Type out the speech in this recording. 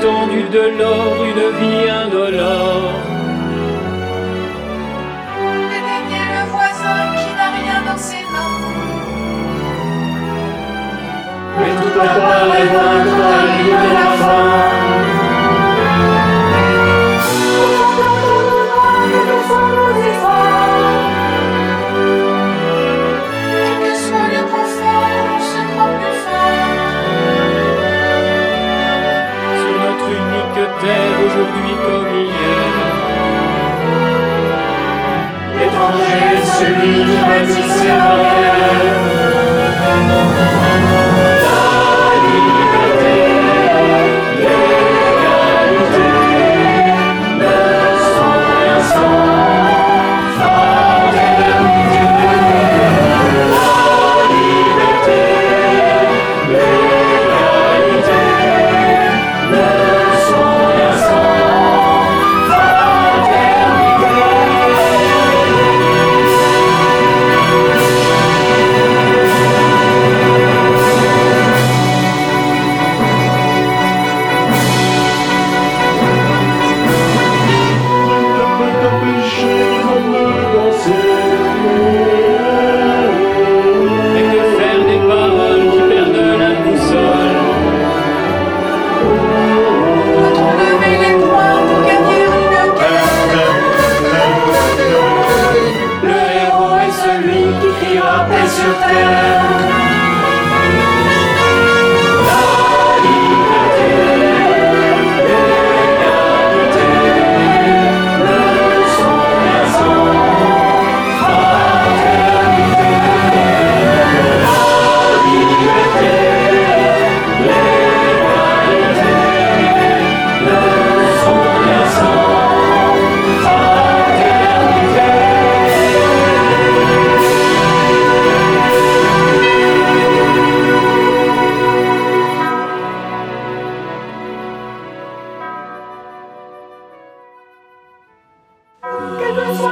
tendu de l'or, une vie indolore. Dédaignez le voisin qui n'a rien dans ses mains. Mais tout à part est Czy widzi będzie Izrael?